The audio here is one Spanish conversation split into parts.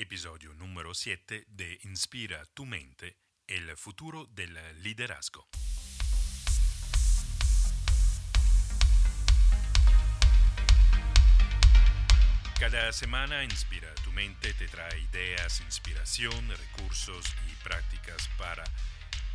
episodio número 7 de Inspira tu mente, el futuro del liderazgo. Cada semana Inspira tu mente te trae ideas, inspiración, recursos y prácticas para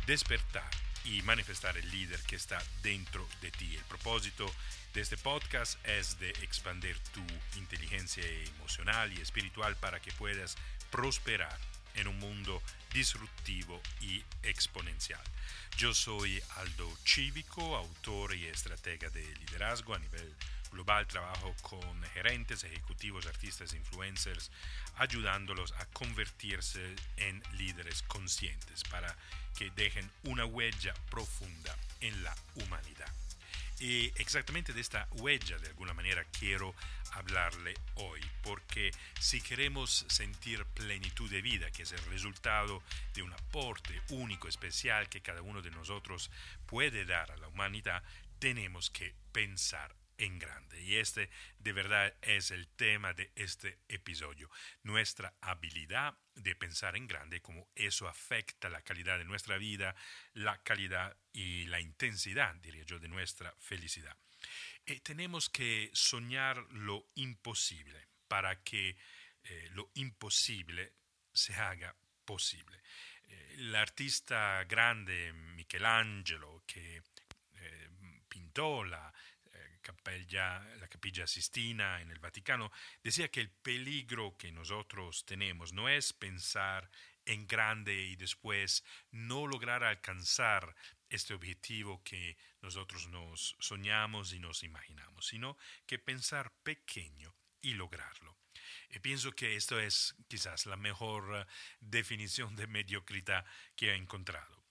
despertar y manifestar el líder que está dentro de ti. El propósito de este podcast es de expandir tu inteligencia emocional y espiritual para que puedas prosperar en un mundo disruptivo y exponencial. Yo soy Aldo Cívico, autor y estratega de liderazgo a nivel global. Trabajo con gerentes, ejecutivos, artistas, influencers, ayudándolos a convertirse en líderes conscientes para que dejen una huella profunda en la humanidad. Y exactamente de esta huella, de alguna manera, quiero hablarle hoy, porque si queremos sentir plenitud de vida, que es el resultado de un aporte único, especial que cada uno de nosotros puede dar a la humanidad, tenemos que pensar en grande. Y este de verdad es el tema de este episodio. Nuestra habilidad de pensar en grande, cómo eso afecta la calidad de nuestra vida, la calidad y la intensidad, diría yo, de nuestra felicidad. Y tenemos que soñar lo imposible para que eh, lo imposible se haga posible. Eh, el artista grande Michelangelo, que eh, pintó la la capilla Sistina en el Vaticano, decía que el peligro que nosotros tenemos no es pensar en grande y después no lograr alcanzar este objetivo que nosotros nos soñamos y nos imaginamos, sino que pensar pequeño y lograrlo. Y pienso que esto es quizás la mejor eh, definición de mediocridad que he encontrado.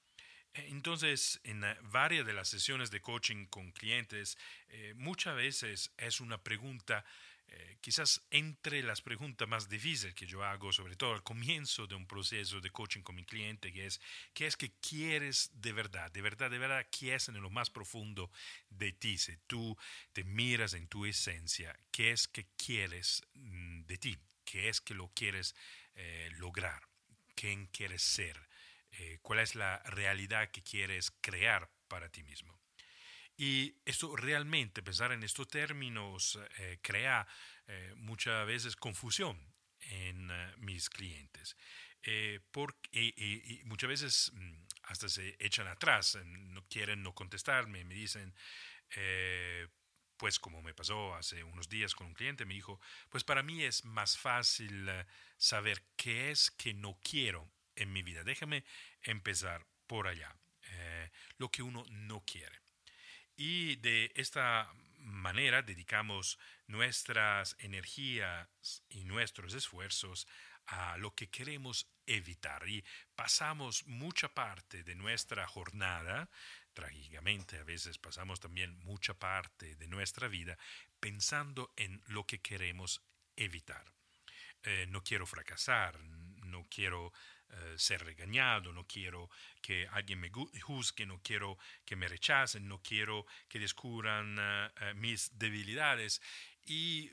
Entonces, en varias de las sesiones de coaching con clientes, eh, muchas veces es una pregunta, eh, quizás entre las preguntas más difíciles que yo hago, sobre todo al comienzo de un proceso de coaching con mi cliente, que es, ¿qué es que quieres de verdad? De verdad, de verdad, ¿qué es en lo más profundo de ti? Si tú te miras en tu esencia, ¿qué es que quieres mm, de ti? ¿Qué es que lo quieres eh, lograr? ¿Quién quieres ser? Eh, cuál es la realidad que quieres crear para ti mismo. Y esto realmente, pensar en estos términos, eh, crea eh, muchas veces confusión en mis clientes. porque, y, muchas veces mm, hasta se echan atrás, no quieren no contestarme, me dicen, pues como me pasó hace unos días con un cliente, me dijo, pues para mí es más fácil saber qué es que no quiero en mi vida. Déjame empezar por allá, eh, lo que uno no quiere. Y de esta manera dedicamos nuestras energías y nuestros esfuerzos a lo que queremos evitar y pasamos mucha parte de nuestra jornada, trágicamente a veces pasamos también mucha parte de nuestra vida pensando en lo que queremos evitar. Eh, no quiero fracasar, no quiero eh, ser regañado, no quiero que alguien me juzgue, no quiero que me rechacen, no quiero que descubran eh, eh, mis debilidades. Y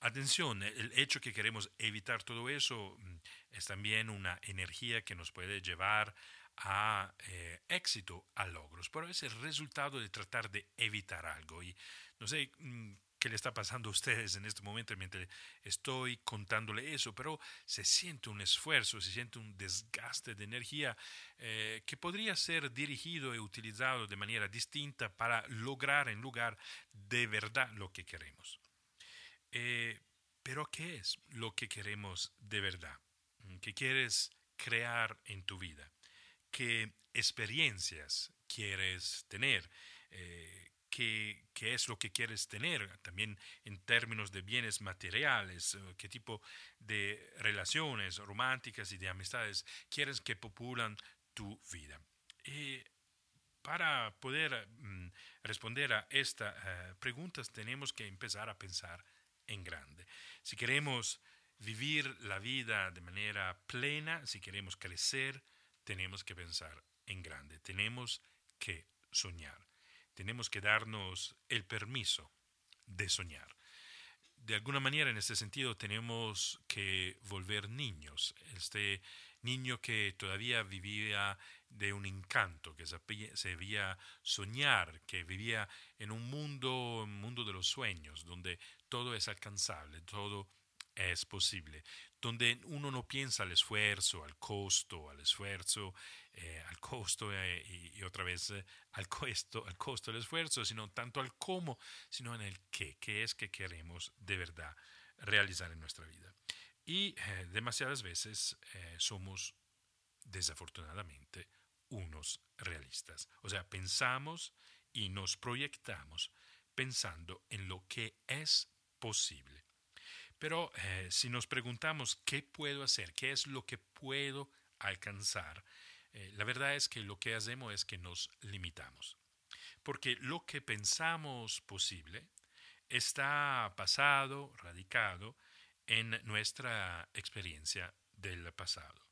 atención, el hecho que queremos evitar todo eso mm, es también una energía que nos puede llevar a éxito, a logros, pero es el resultado de tratar de evitar algo. Y no sé mm, le está pasando a ustedes en este momento mientras estoy contándole eso, pero se siente un esfuerzo, se siente un desgaste de energía eh, que podría ser dirigido y utilizado de manera distinta para lograr en lugar de verdad lo que queremos. Eh, pero ¿qué es lo que queremos de verdad? ¿Qué quieres crear en tu vida? ¿Qué experiencias quieres tener? Eh, qué, es lo que quieres tener, también en términos de bienes materiales, eh, qué tipo de relaciones románticas y de amistades quieres que populan tu vida. Y para poder mm, responder a estas eh, preguntas tenemos que empezar a pensar en grande. Si queremos vivir la vida de manera plena, si queremos crecer, tenemos que pensar en grande, tenemos que soñar tenemos que darnos el permiso de soñar. de alguna manera en este sentido tenemos que volver niños. Este niño que todavía vivía de un encanto, que se veía soñar, que vivía en un mundo, un mundo de los sueños, donde todo es alcanzable, todo es posible, donde uno no piensa al esfuerzo, al costo, al esfuerzo, eh, al costo eh, y, otra vez eh, al costo, al costo del esfuerzo, sino tanto al cómo, sino en el qué, qué es que queremos de verdad realizar en nuestra vida. Y demasiadas veces somos desafortunadamente unos realistas. O sea, pensamos y nos proyectamos pensando en lo que es posible. Pero eh, si nos preguntamos qué puedo hacer, qué es lo que puedo alcanzar, eh, la verdad es que lo que hacemos es que nos limitamos. Porque lo que pensamos posible está basado, radicado en nuestra experiencia del pasado.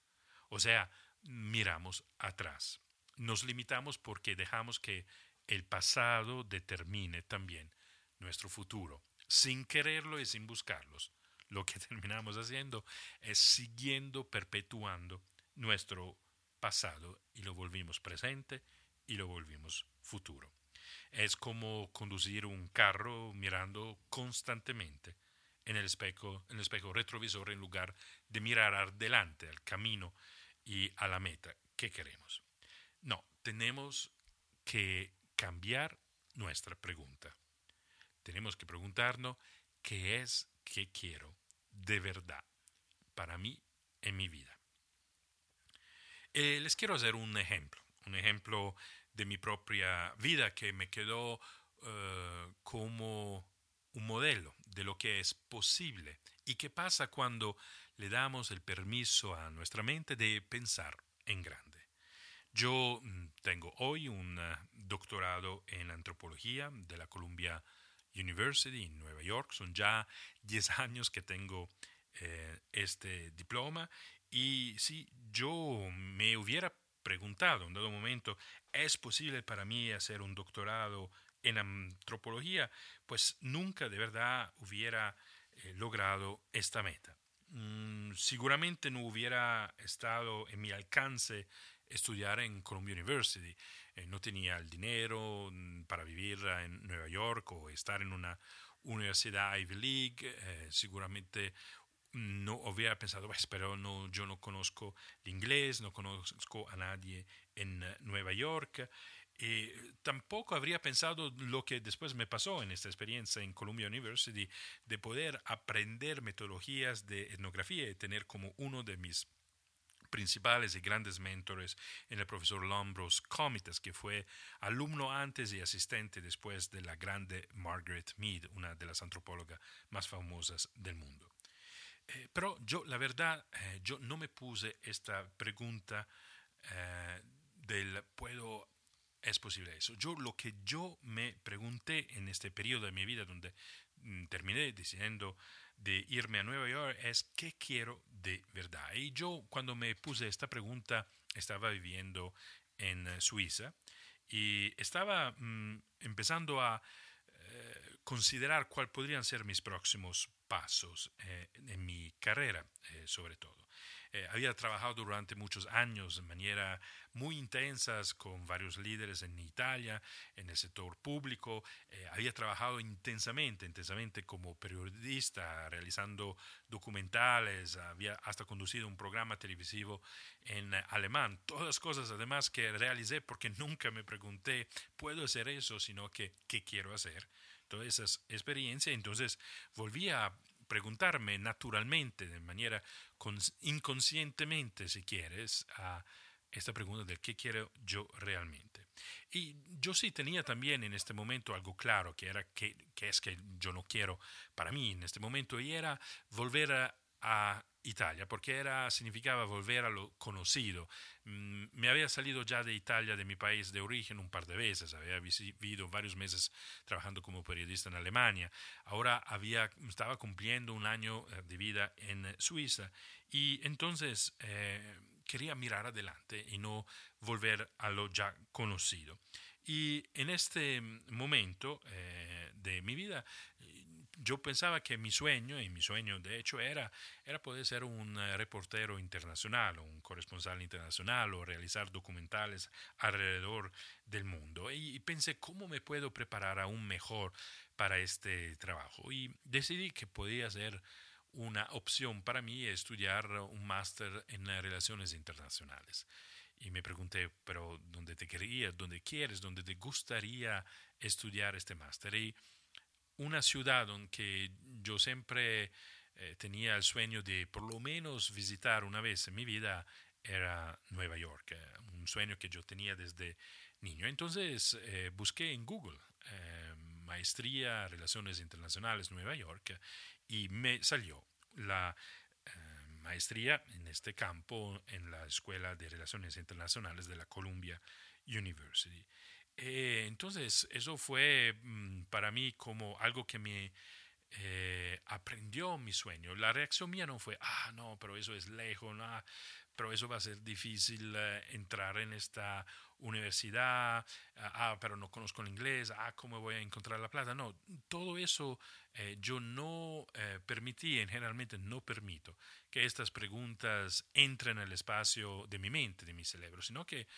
O sea, miramos atrás. Nos limitamos porque dejamos que el pasado determine también nuestro futuro, sin quererlo y sin buscarlos. Lo que terminamos haciendo es siguiendo, perpetuando nuestro pasado y lo volvimos presente y lo volvimos futuro. Es como conducir un carro mirando constantemente en el espejo, retrovisor en lugar de mirar adelante, al camino y a la meta que queremos. No, tenemos que cambiar nuestra pregunta. Tenemos que preguntarnos qué es que quiero de verdad para mí en mi vida. Eh, les quiero hacer un ejemplo, un ejemplo de mi propia vida que me quedó eh, como un modelo de lo que es posible y qué pasa cuando le damos el permiso a nuestra mente de pensar en grande. Yo mm, tengo hoy un eh, doctorado en antropología de la Columbia University en Nueva York. Son ya 10 años que tengo eh, este diploma y si yo me hubiera preguntado en dado momento, ¿es posible para mí hacer un doctorado en antropología? Pues nunca de verdad hubiera eh, logrado esta meta. Mm, seguramente no hubiera estado en mi alcance estudiar en Columbia University. Eh, no tenía el dinero mm, para vivir en Nueva York o estar en una universidad Ivy League. Eh, seguramente no hubiera pensado, pues, pero no, yo no conozco el inglés, no conozco a nadie en Nueva York. Eh, tampoco habría pensado lo que después me pasó en esta experiencia en Columbia University, de poder aprender metodologías de etnografía y tener como uno de mis principales y grandes mentores en el profesor Lombros Comitas, que fue alumno antes y asistente después de la grande Margaret Mead, una de las antropólogas más famosas del mundo. Eh, pero yo, la verdad, eh, yo no me puse esta pregunta del puedo es posible eso. Yo lo que yo me pregunté en este periodo de mi vida donde mm, terminé decidiendo de irme a Nueva York es qué quiero de verdad. Y yo cuando me puse esta pregunta estaba viviendo en eh, Suiza y estaba mm, empezando a eh, considerar cuáles podrían ser mis próximos pasos eh, en mi carrera, sobre todo. Eh, había trabajado durante muchos años de manera muy intensa con varios líderes en Italia, en el sector público. Eh, había trabajado intensamente, intensamente como periodista, realizando documentales, había hasta conducido un programa televisivo en alemán. Todas cosas además que realicé porque nunca me pregunté, ¿puedo hacer eso? Sino que, ¿qué quiero hacer? Todas esas experiencias. Entonces volví a preguntarme naturalmente, de manera inconscientemente, si quieres, a esta pregunta de qué quiero yo realmente. Y yo sí tenía también en este momento algo claro, que era que, es que yo no quiero para mí en este momento, y era volver a, a Italia, porque era, significaba volver a lo conocido. Mm, me había salido ya de Italia, de mi país de origen, un par de veces. Había vivido varios meses trabajando como periodista en Alemania. Ahora había, estaba cumpliendo un año eh, de vida en Suiza y entonces eh, quería mirar adelante y no volver a lo ya conocido. Y en este momento eh, de mi vida yo pensaba que mi sueño, y mi sueño de hecho era, era poder ser un eh, reportero internacional, un corresponsal internacional o realizar documentales alrededor del mundo. Y, pensé, ¿cómo me puedo preparar aún mejor para este trabajo? Y decidí que podía ser una opción para mí estudiar un máster en relaciones internacionales. Y me pregunté, pero ¿dónde te querías? ¿Dónde quieres? ¿Dónde te gustaría estudiar este máster? Y una ciudad donde yo siempre eh, tenía el sueño de por lo menos visitar una vez en mi vida era Nueva York, eh, un sueño que yo tenía desde niño. Entonces eh, busqué en Google maestría Relaciones Internacionales Nueva York y me salió la maestría en este campo en la Escuela de Relaciones Internacionales de la Columbia University. Eh, entonces, eso fue mm, para mí como algo que me eh, aprendió mi sueño. La reacción mía no fue, ah, no, pero eso es lejos, no, pero eso va a ser difícil eh, entrar en esta universidad, ah, ah, pero no conozco el inglés, ah, ¿cómo voy a encontrar la plata? No, todo eso yo no permití, en generalmente no permito que estas preguntas entren en el espacio de mi mente, de mi cerebro, sino que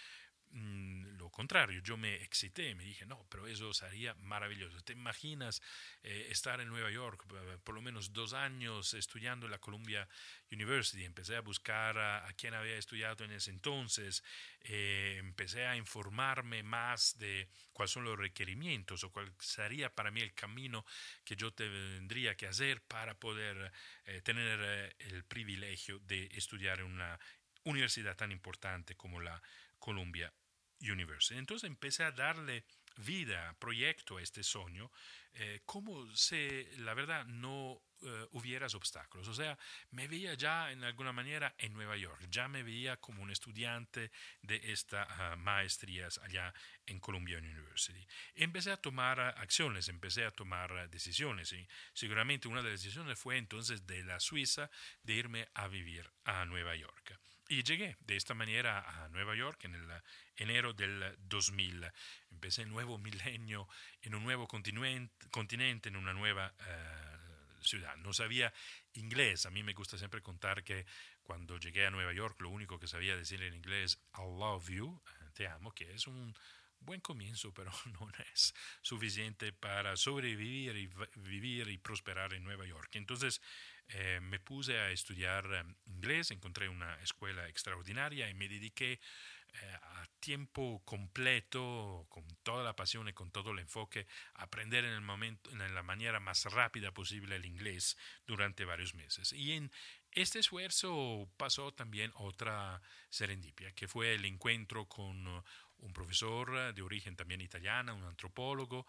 Mm, lo contrario, yo me excité, me dije, no, pero eso sería maravilloso. ¿Te imaginas eh, estar en Nueva York por lo menos dos años estudiando en la Columbia University? Empecé a buscar a, quien había estudiado en ese entonces, eh, empecé a informarme más de cuáles son los requerimientos o cuál sería para mí el camino que yo tendría que hacer para poder eh, tener el privilegio de estudiar en una universidad tan importante como la Columbia University. Entonces empecé a darle vida, proyecto a este sueño, eh, como si la verdad no eh, hubieras obstáculos. O sea, me veía ya en alguna manera en Nueva York, ya me veía como un estudiante de estas uh, maestrías allá en Columbia University. Empecé a tomar acciones, empecé a tomar decisiones y seguramente una de las decisiones fue entonces de la Suiza de irme a vivir a Nueva York. Y llegué de esta manera a Nueva York en el enero del 2000. Empecé el nuevo milenio en un nuevo continente, en una nueva eh, ciudad. No sabía inglés. A mí me gusta siempre contar que cuando llegué a Nueva York lo único que sabía decir en inglés, I love you, eh, te amo, que es un buen comienzo, pero no es suficiente para sobrevivir y vivir y prosperar en Nueva York. Entonces, eh, me puse a estudiar eh, inglés, encontré una escuela extraordinaria y me dediqué a tiempo completo, con toda la pasión y con todo el enfoque, aprender en, el momento, en la manera más rápida posible el inglés durante varios meses. Y en este esfuerzo pasó también otra serendipia, que fue el encuentro con un profesor de origen también italiano, un antropólogo,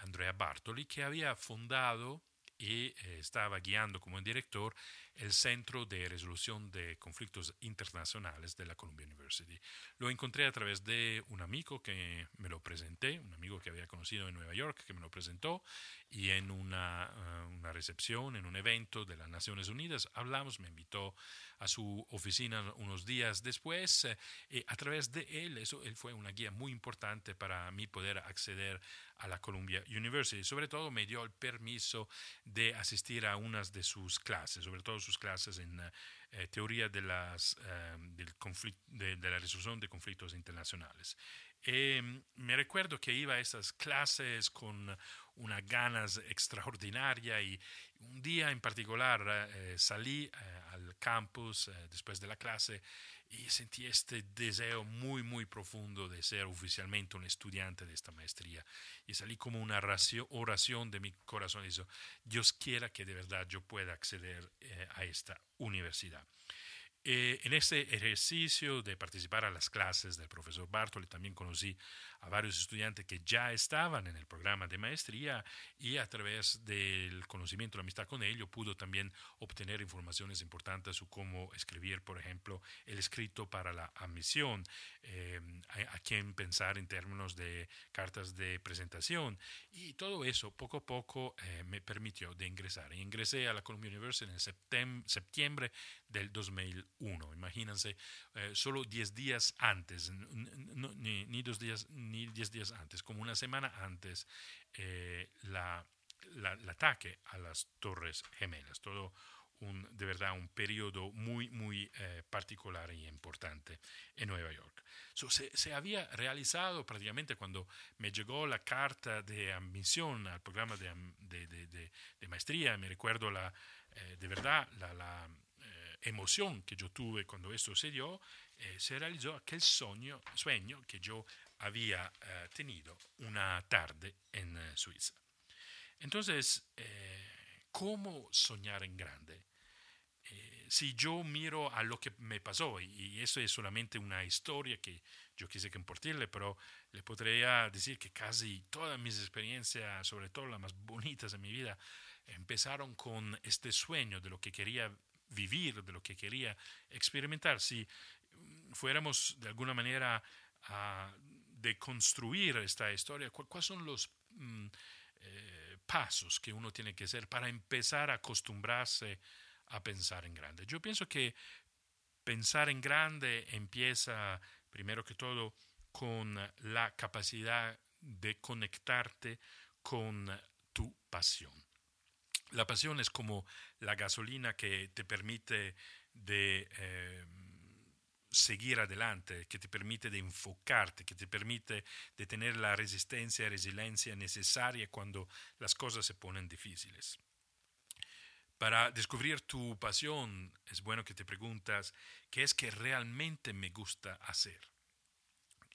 Andrea Bartoli, que había fundado y eh, estaba guiando como director el Centro de Resolución de Conflictos Internacionales de la Columbia University. Lo encontré a través de un amigo que me lo presenté, un amigo que había conocido en Nueva York que me lo presentó y en una, eh, una recepción, en un evento de las Naciones Unidas, hablamos, me invitó a su oficina unos días después eh, y a través de él, eso, él fue una guía muy importante para mí poder acceder a la Columbia University. Sobre todo me dio el permiso de asistir a unas de sus clases, sobre todo sus clases en eh, teoría eh, del de, la resolución de conflictos internacionales. Eh, me recuerdo que iba a esas clases con una ganas extraordinaria y un día en particular salí al campus después de la clase y sentí este deseo muy, muy profundo de ser oficialmente un estudiante de esta maestría. Y salí como una oración de mi corazón. Y Dios quiera que de verdad yo pueda acceder eh, a esta universidad. Eh, en este ejercicio de participar a las clases del profesor Bartoli también conocí a varios estudiantes que ya estaban en el programa de maestría y a través del conocimiento, la amistad con ellos, pudo también obtener informaciones importantes sobre cómo escribir, por ejemplo, el escrito para la admisión, eh, a, quién pensar en términos de cartas de presentación y todo eso poco a poco eh, me permitió de ingresar. Ingresé a la Columbia University en septiembre del 2001. Imagínense, eh, solo 10 días antes, ni, ni, dos días, ni 10 días antes, como una semana antes, eh, la el ataque a las Torres Gemelas. Todo un, de verdad un periodo muy, muy eh, particular y importante en Nueva York. se, se, había realizado prácticamente cuando me llegó la carta de admisión al programa de, de, de, de maestría, me recuerdo la, eh, de verdad la, la emoción que yo tuve cuando esto se dio, se realizó aquel sueño, sueño que yo había tenido una tarde en Suiza. Entonces, ¿cómo soñar en grande? si yo miro a lo que me pasó, y, eso es solamente una historia que yo quise compartirle, pero le podría decir que casi todas mis experiencias, sobre todo las más bonitas de mi vida, empezaron con este sueño de lo que quería vivir, de lo que quería experimentar. Si fuéramos de alguna manera a deconstruir esta historia, ¿cuáles son los mm, eh, pasos que uno tiene que hacer para empezar a acostumbrarse a pensar en grande. Yo pienso que pensar en grande empieza, primero que todo, con la capacidad de conectarte con tu pasión. La pasión es como la gasolina que te permite de eh, seguir adelante, que te permite de enfocarte, que te permite de tener la resistencia y resiliencia necesaria cuando las cosas se ponen difíciles. Para descubrir tu pasión es bueno que te preguntas qué es que realmente me gusta hacer.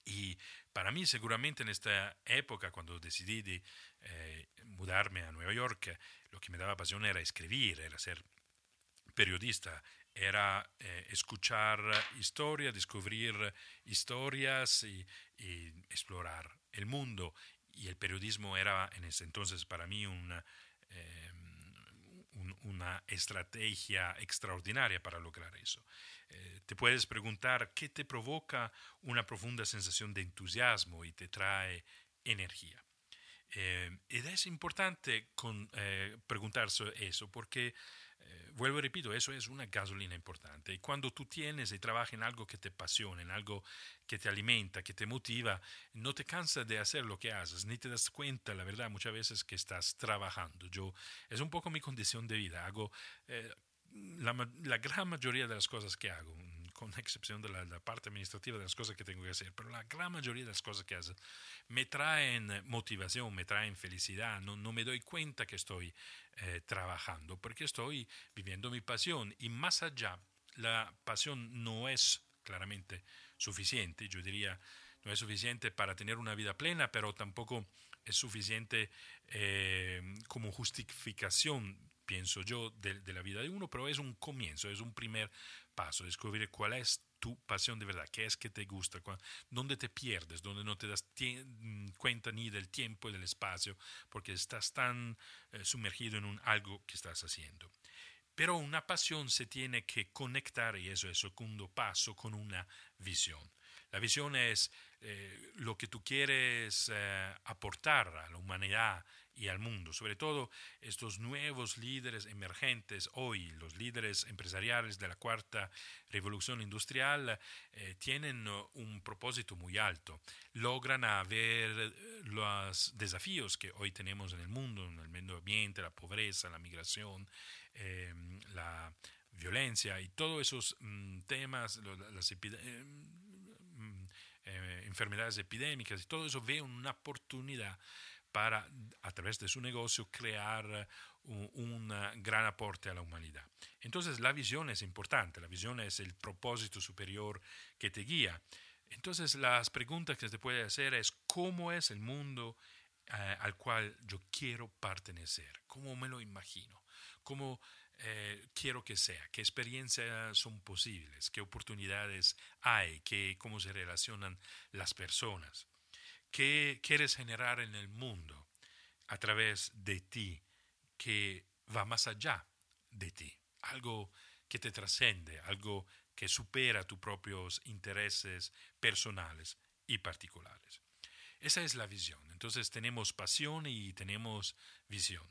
Y para mí seguramente en esta época, cuando decidí de, eh, mudarme a Nueva York, lo que me daba pasión era escribir, era ser periodista, era eh, escuchar historias, descubrir historias y, explorar el mundo. Y el periodismo era en ese entonces para mí una... Eh, una estrategia extraordinaria para lograr eso. Eh, te puedes preguntar qué te provoca una profunda sensación de entusiasmo y te trae energía. Eh, y es importante con, eh, preguntarse eso porque vuelvo y repito, eso es una gasolina importante. Y cuando tú tienes y trabajas en algo que te apasiona, en algo que te alimenta, que te motiva, no te cansas de hacer lo que haces, ni te das cuenta, la verdad, muchas veces que estás trabajando. Yo, es un poco mi condición de vida. Hago eh, la, la gran mayoría de las cosas que hago, con excepción de la, parte administrativa de las cosas que tengo que hacer, pero la gran mayoría de las cosas que hago me traen motivación, me traen felicidad, no, no me doy cuenta que estoy eh, trabajando, porque estoy viviendo mi pasión y más allá, la pasión no es claramente suficiente, yo diría, no es suficiente para tener una vida plena, pero tampoco es suficiente eh, como justificación, pienso yo, de, la vida de uno, pero es un comienzo, es un primer paso, descubrir cuál es tu pasión de verdad, qué es que te gusta, dónde te pierdes, dónde no te das mm, cuenta ni del tiempo y del espacio, porque estás tan eh, sumergido en algo que estás haciendo. Pero una pasión se tiene que conectar, y eso es el segundo paso, con una visión. La visión es eh, lo que tú quieres eh, aportar a la humanidad y al mundo. Sobre todo estos nuevos líderes emergentes hoy, los líderes empresariales de la cuarta revolución industrial, eh, tienen un propósito muy alto. Logran ver los desafíos que hoy tenemos en el mundo, en el medio ambiente, la pobreza, la migración, em, la violencia y todos esos mm, temas, las em, mm, eh, enfermedades epidémicas y todo eso ve una oportunidad para, a través de su negocio, crear un, gran aporte a la humanidad. Entonces, la visión es importante, la visión es el propósito superior que te guía. Entonces, las preguntas que te puede hacer es, ¿cómo es el mundo eh, al cual yo quiero pertenecer? ¿Cómo me lo imagino? ¿Cómo eh, quiero que sea? ¿Qué experiencias son posibles? ¿Qué oportunidades hay? ¿Qué, ¿Cómo se relacionan las personas? ¿Qué quieres generar en el mundo a través de ti que va más allá de ti? Algo que te trascende, algo que supera tus propios intereses personales y particulares. Esa es la visión. Entonces tenemos pasión y tenemos visión.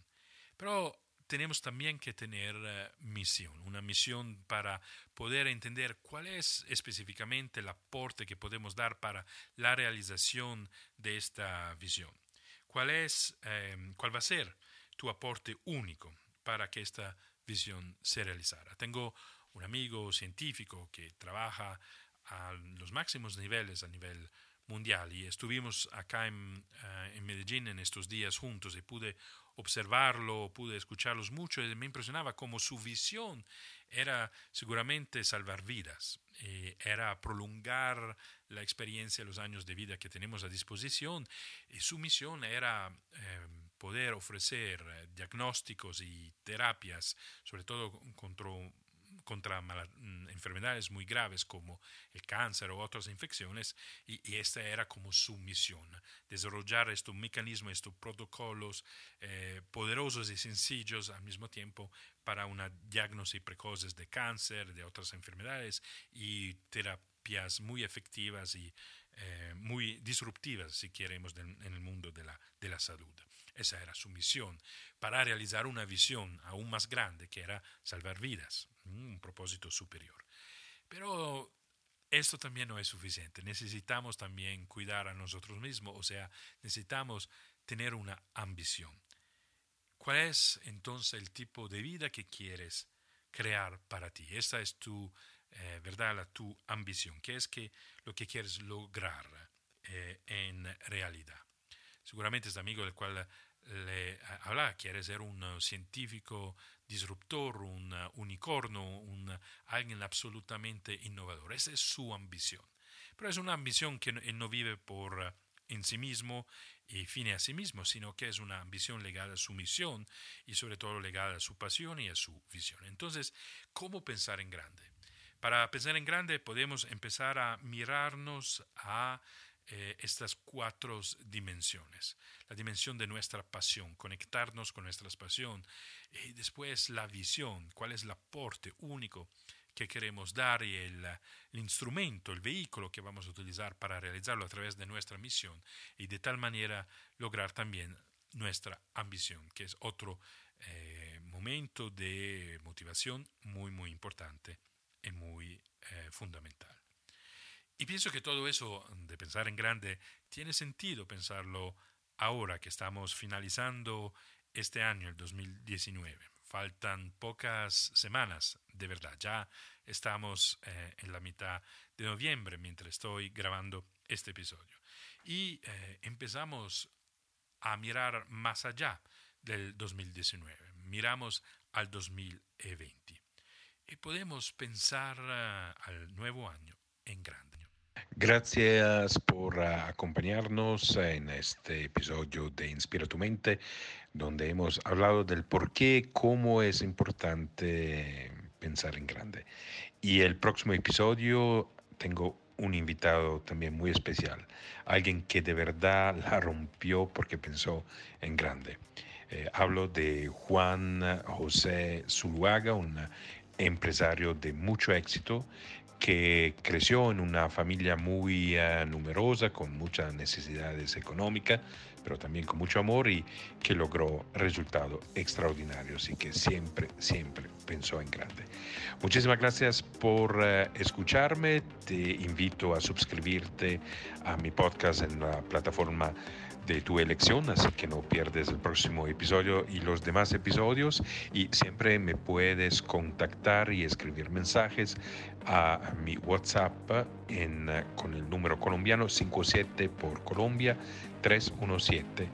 Pero tenemos también que tener eh, misión, una misión para poder entender cuál es específicamente el aporte que podemos dar para la realización de esta visión. ¿Cuál, es, em, cuál va a ser tu aporte único para que esta visión se realizara. Tengo un amigo científico que trabaja a los máximos niveles a nivel mundial y estuvimos acá en, eh, en, Medellín en estos días juntos y pude observarlo, pude escucharlos mucho y me impresionaba cómo su visión era seguramente salvar vidas, eh, era prolongar la experiencia, los años de vida que tenemos a disposición. Y su misión era eh, poder ofrecer diagnósticos y terapias, sobre todo contra contra mm, enfermedades muy graves como el cáncer o otras infecciones y, esta era como su misión, desarrollar estos mecanismos, estos protocolos eh, poderosos y sencillos al mismo tiempo para una diagnosis precoz de cáncer, de otras enfermedades y terapias muy efectivas y eh, muy disruptivas, si queremos, en el mundo de la, de la salud. Esa era su misión, para realizar una visión aún más grande, que era salvar vidas, un propósito superior. Pero esto también no es suficiente. Necesitamos también cuidar a nosotros mismos, o sea, necesitamos tener una ambición. ¿Cuál es entonces el tipo de vida que quieres crear para ti? Esta es tu, eh, ¿verdad? tu ambición. ¿Qué es que lo que quieres lograr eh, en realidad? Seguramente este amigo del cual le habla quiere ser un científico disruptor, un unicornio, un, alguien absolutamente innovador. Esa es su ambición. Pero es una ambición que él no vive por en sí mismo y fine a sí mismo, sino que es una ambición legada a su misión y sobre todo legada a su pasión y a su visión. Entonces, ¿cómo pensar en grande? Para pensar en grande podemos empezar a mirarnos a eh, estas cuatro dimensiones. La dimensión de nuestra pasión, conectarnos con nuestra pasión. Y después la visión, cuál es el aporte único que queremos dar y el, instrumento, el vehículo que vamos a utilizar para realizarlo a través de nuestra misión y de tal manera lograr también nuestra ambición, que es otro eh, momento de motivación muy, muy importante y muy eh, fundamental. Y pienso que todo eso de pensar en grande tiene sentido pensarlo ahora que estamos finalizando este año, el 2019. Faltan pocas semanas, de verdad. Ya estamos eh, en la mitad de noviembre mientras estoy grabando este episodio. Y eh, empezamos a mirar más allá del 2019. Miramos al 2020. Y podemos pensar eh, al nuevo año en grande. Gracias por acompañarnos en este episodio de Inspira tu mente, donde hemos hablado del por qué, cómo es importante pensar en grande. Y el próximo episodio tengo un invitado también muy especial, alguien que de verdad la rompió porque pensó en grande. Eh, hablo de Juan José Zuluaga, un empresario de mucho éxito que creció en una familia muy uh, numerosa, con muchas necesidades económicas, pero también con mucho amor y que logró resultados extraordinarios y que siempre, siempre pensó en grande. Muchísimas gracias por uh, escucharme. Te invito a suscribirte a mi podcast en la plataforma de tu elección, así que no pierdes el próximo episodio y los demás episodios. Y siempre me puedes contactar y escribir mensajes a mi WhatsApp en, con el número colombiano 57 por Colombia 317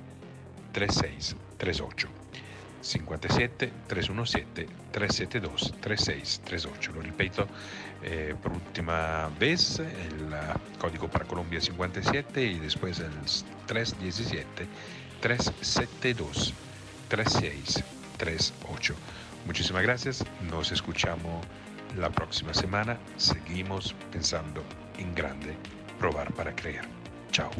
3638. 57 317 372 3638. Lo repito eh, por última vez, el uh, código para Colombia 57 y después el 317 372 3638. Muchísimas gracias, nos escuchamos la próxima semana. Seguimos pensando en grande, probar para creer. Chao.